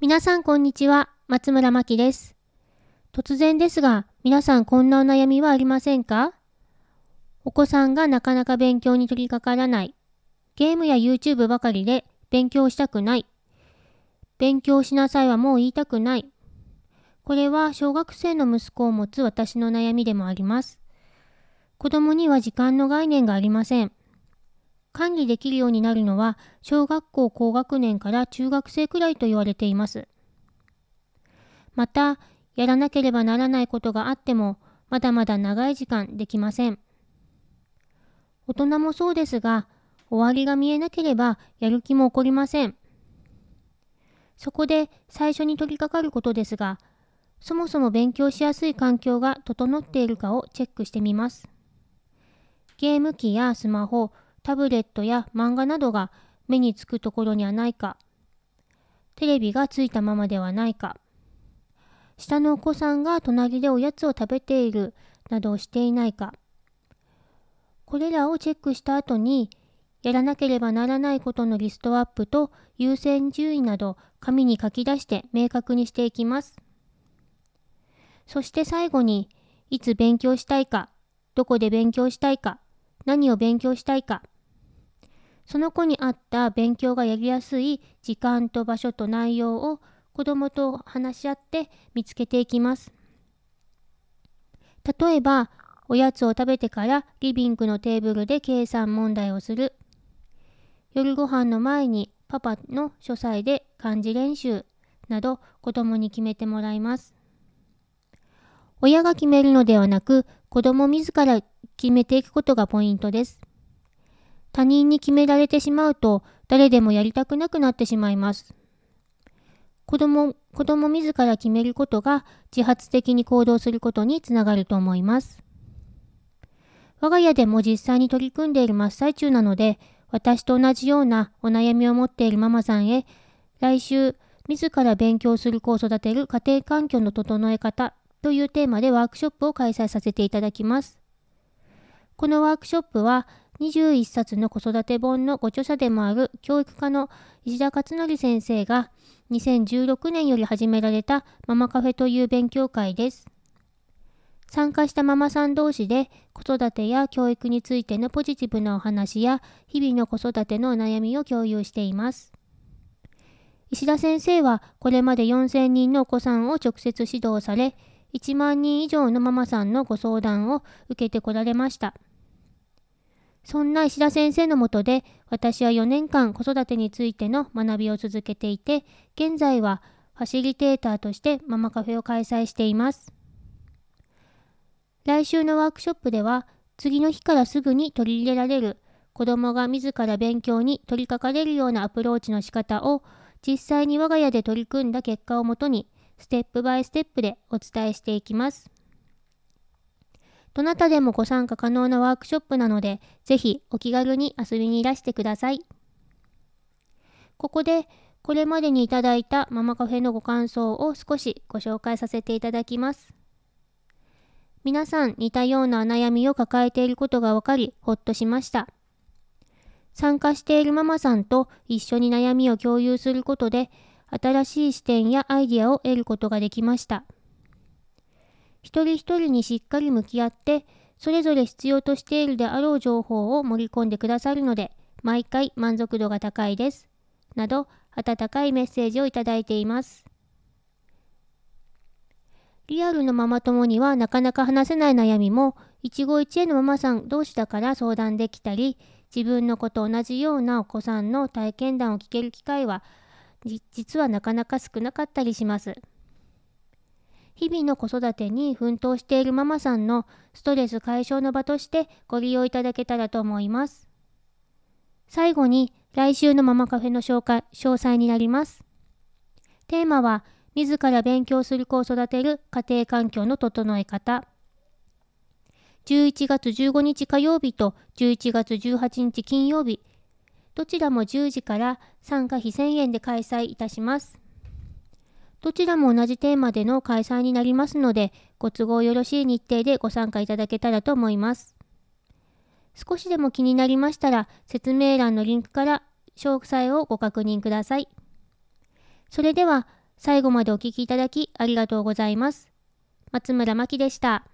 皆さんこんにちは、松村真希です。突然ですが、皆さんこんなお悩みはありませんか？お子さんがなかなか勉強に取り掛からない。ゲームや YouTube ばかりで勉強したくない。勉強しなさいはもう言いたくない。これは小学生の息子を持つ私の悩みでもあります。子供には時間の概念がありません。管理できるようになるのは小学校高学年から中学生くらいと言われています。また、やらなければならないことがあっても、まだまだ長い時間できません。大人もそうですが、終わりが見えなければやる気も起こりません。そこで最初に取り掛かることですが、そもそも勉強しやすい環境が整っているかをチェックしてみます。ゲーム機やスマホ、タブレットや漫画などが目につくところにはないか、テレビがついたままではないか、下のお子さんが隣でおやつを食べているなどをしていないか、これらをチェックした後に、やらなければならないことのリストアップと優先順位など紙に書き出して明確にしていきます。そして最後に、いつ勉強したいか、どこで勉強したいか、何を勉強したいか、その子に合った勉強がやりやすい時間と場所と内容を子どもと話し合って見つけていきます。例えば、おやつを食べてからリビングのテーブルで計算問題をする。夜ご飯の前にパパの書斎で漢字練習など子供に決めてもらいます。親が決めるのではなく子供自ら決めていくことがポイントです。他人に決められてしまうと誰でもやりたくなくなってしまいます。子供、子供自ら決めることが自発的に行動することにつながると思います。我が家でも実際に取り組んでいる真っ最中なので、私と同じようなお悩みを持っているママさんへ、来週、自ら勉強する子を育てる家庭環境の整え方というテーマでワークショップを開催させていただきます。このワークショップは、21冊の子育て本のご著者でもある教育家の石田勝則先生が2016年より始められたママカフェという勉強会です。参加したママさん同士で子育てや教育についてのポジティブなお話や日々の子育てのお悩みを共有しています。石田先生はこれまで4000人のお子さんを直接指導され、1万人以上のママさんのご相談を受けてこられました。そんな石田先生のもとで私は4年間子育てについての学びを続けていて、現在はファシリテーターとしてママカフェを開催しています。来週のワークショップでは次の日からすぐに取り入れられる子どもが自ら勉強に取り掛かれるようなアプローチの仕方を実際に我が家で取り組んだ結果をもとにステップバイステップでお伝えしていきます。どなたでもご参加可能なワークショップなので、ぜひお気軽に遊びにいらしてください。ここで、これまでにいただいたママカフェのご感想を少しご紹介させていただきます。皆さん似たような悩みを抱えていることが分かり、ほっとしました。参加しているママさんと一緒に悩みを共有することで、新しい視点やアイディアを得ることができました。一人一人にしっかり向き合って、それぞれ必要としているであろう情報を盛り込んでくださるので、毎回満足度が高いです。など、温かいメッセージをいただいています。リアルのママ友にはなかなか話せない悩みも、一期一会のママさん同士だから相談できたり、自分の子と同じようなお子さんの体験談を聞ける機会は、実はなかなか少なかったりします。日々の子育てに奮闘しているママさんのストレス解消の場としてご利用いただけたらと思います。最後に来週のママカフェの紹介詳細になります。テーマは自ら勉強する子を育てる家庭環境の整え方。11月15日火曜日と11月18日金曜日、どちらも10時から参加費1000円で開催いたします。どちらも同じテーマでの開催になりますので、ご都合よろしい日程でご参加いただけたらと思います。少しでも気になりましたら、説明欄のリンクから詳細をご確認ください。それでは、最後までお聴きいただきありがとうございます。松村真希でした。